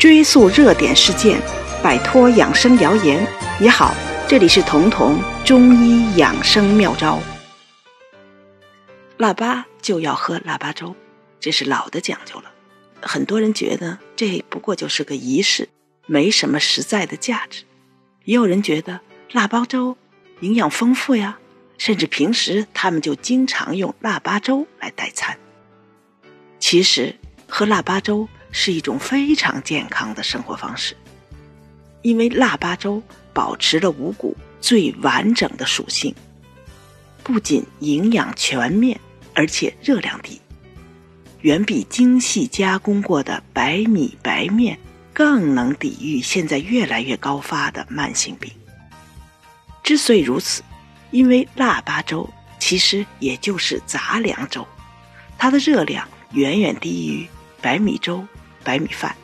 追溯热点事件，摆脱养生谣言。你好，这里是彤彤中医养生妙招。腊八就要喝腊八粥，这是老的讲究了。很多人觉得这不过就是个仪式，没什么实在的价值。也有人觉得腊八粥营养丰富呀，甚至平时他们就经常用腊八粥来代餐。其实喝腊八粥是一种非常健康的生活方式，因为腊八粥保持了五谷最完整的属性，不仅营养全面，而且热量低，远比精细加工过的白米白面更能抵御现在越来越高发的慢性病。之所以如此，因为腊八粥其实也就是杂粮粥，它的热量。远远低于白米粥、白米饭，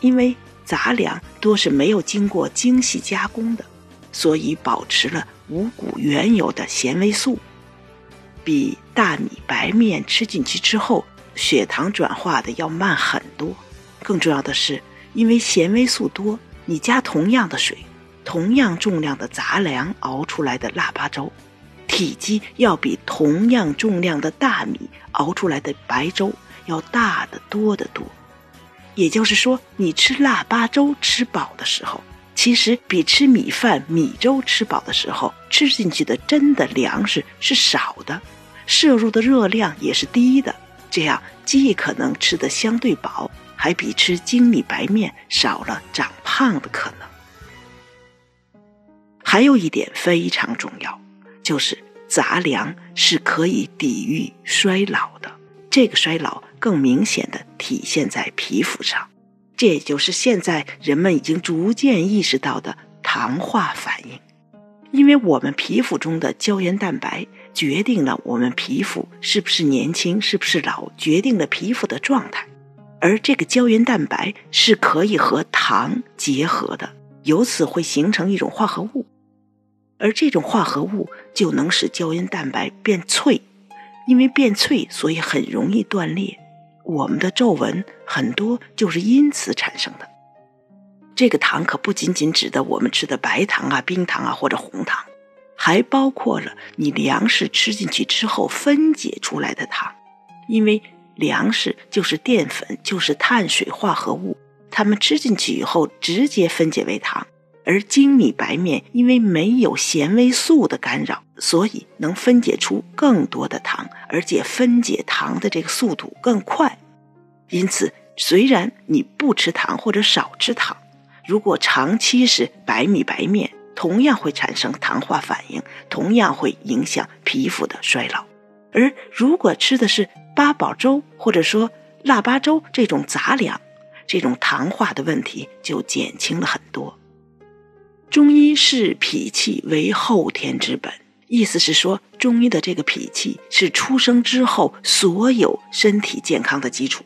因为杂粮多是没有经过精细加工的，所以保持了五谷原有的纤维素，比大米白面吃进去之后血糖转化的要慢很多。更重要的是，因为纤维素多，你加同样的水、同样重量的杂粮熬出来的腊八粥，体积要比同样重量的大米熬出来的白粥。要大得多得多，也就是说，你吃腊八粥吃饱的时候，其实比吃米饭、米粥吃饱的时候吃进去的真的粮食是少的，摄入的热量也是低的。这样既可能吃得相对饱，还比吃精米白面少了长胖的可能。还有一点非常重要，就是杂粮是可以抵御衰老的。这个衰老更明显的体现在皮肤上，这也就是现在人们已经逐渐意识到的糖化反应。因为我们皮肤中的胶原蛋白决定了我们皮肤是不是年轻，是不是老，决定了皮肤的状态。而这个胶原蛋白是可以和糖结合的，由此会形成一种化合物，而这种化合物就能使胶原蛋白变脆。因为变脆，所以很容易断裂。我们的皱纹很多就是因此产生的。这个糖可不仅仅指的我们吃的白糖啊、冰糖啊或者红糖，还包括了你粮食吃进去之后分解出来的糖。因为粮食就是淀粉，就是碳水化合物，它们吃进去以后直接分解为糖。而精米白面因为没有纤维素的干扰，所以能分解出更多的糖，而且分解糖的这个速度更快。因此，虽然你不吃糖或者少吃糖，如果长期是白米白面，同样会产生糖化反应，同样会影响皮肤的衰老。而如果吃的是八宝粥或者说腊八粥这种杂粮，这种糖化的问题就减轻了很多。中医视脾气为后天之本，意思是说，中医的这个脾气是出生之后所有身体健康的基础，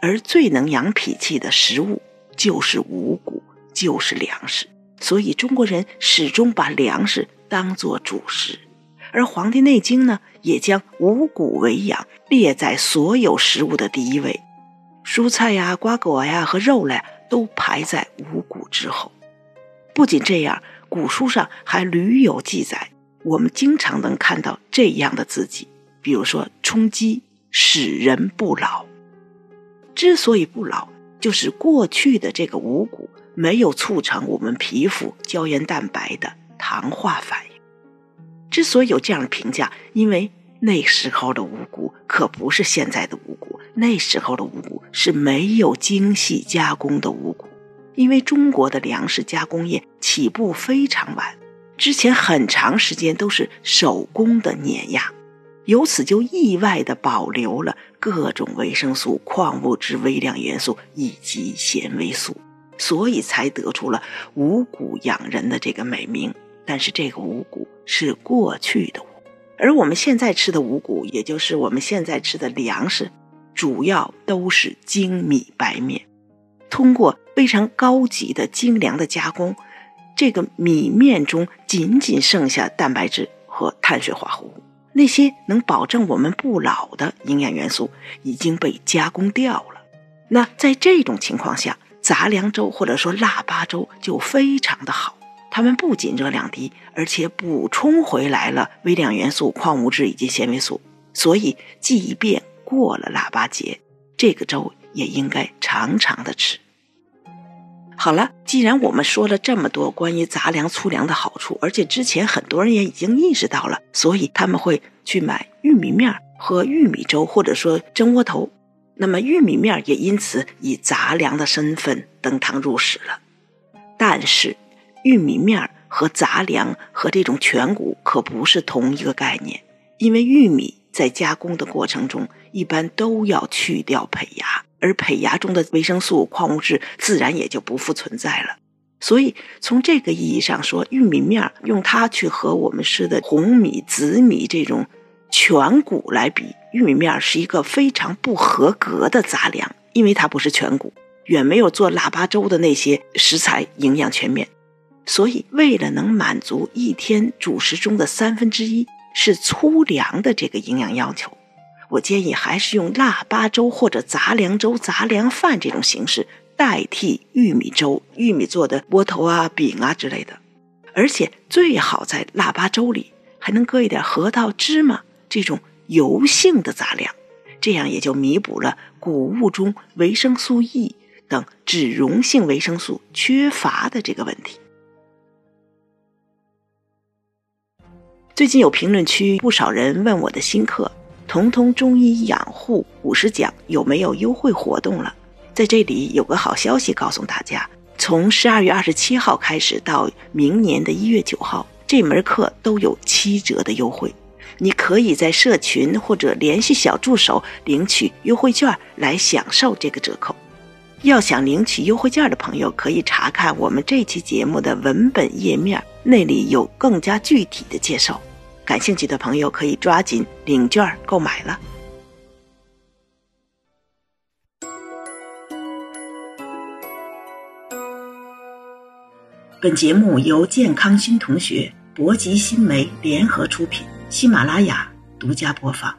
而最能养脾气的食物就是五谷，就是粮食。所以中国人始终把粮食当做主食，而《黄帝内经》呢，也将五谷为养列在所有食物的第一位，蔬菜呀、瓜果呀和肉类都排在五谷之后。不仅这样，古书上还屡有记载，我们经常能看到这样的字迹，比如说“充饥使人不老”。之所以不老，就是过去的这个五谷没有促成我们皮肤胶原蛋白的糖化反应。之所以有这样的评价，因为那时候的五谷可不是现在的五谷，那时候的五谷是没有精细加工的五谷。因为中国的粮食加工业起步非常晚，之前很长时间都是手工的碾压，由此就意外的保留了各种维生素、矿物质、微量元素以及纤维素，所以才得出了五谷养人的这个美名。但是这个五谷是过去的五，而我们现在吃的五谷，也就是我们现在吃的粮食，主要都是精米白面。通过非常高级的精良的加工，这个米面中仅仅剩下蛋白质和碳水化合物，那些能保证我们不老的营养元素已经被加工掉了。那在这种情况下，杂粮粥或者说腊八粥就非常的好。它们不仅热量低，而且补充回来了微量元素、矿物质以及纤维素。所以，即便过了腊八节，这个粥也应该常常的吃。好了，既然我们说了这么多关于杂粮、粗粮的好处，而且之前很多人也已经意识到了，所以他们会去买玉米面和玉米粥，或者说蒸窝头。那么玉米面也因此以杂粮的身份登堂入室了。但是，玉米面和杂粮和这种全谷可不是同一个概念，因为玉米在加工的过程中一般都要去掉胚芽，而胚芽中的维生素、矿物质自然也就不复存在了。所以，从这个意义上说，玉米面用它去和我们吃的红米、紫米这种。全谷来比，玉米面是一个非常不合格的杂粮，因为它不是全谷，远没有做腊八粥的那些食材营养全面。所以，为了能满足一天主食中的三分之一是粗粮的这个营养要求，我建议还是用腊八粥或者杂粮粥、杂粮饭这种形式代替玉米粥、玉米做的窝头啊、饼啊之类的。而且最好在腊八粥里还能搁一点核桃、芝麻。这种油性的杂粮，这样也就弥补了谷物中维生素 E 等脂溶性维生素缺乏的这个问题。最近有评论区不少人问我的新课《童童中医养护五十讲》有没有优惠活动了？在这里有个好消息告诉大家：从十二月二十七号开始到明年的一月九号，这门课都有七折的优惠。你可以在社群或者联系小助手领取优惠券来享受这个折扣。要想领取优惠券的朋友，可以查看我们这期节目的文本页面，那里有更加具体的介绍。感兴趣的朋友可以抓紧领券购买了。本节目由健康新同学、博吉新媒联合出品。喜马拉雅独家播放。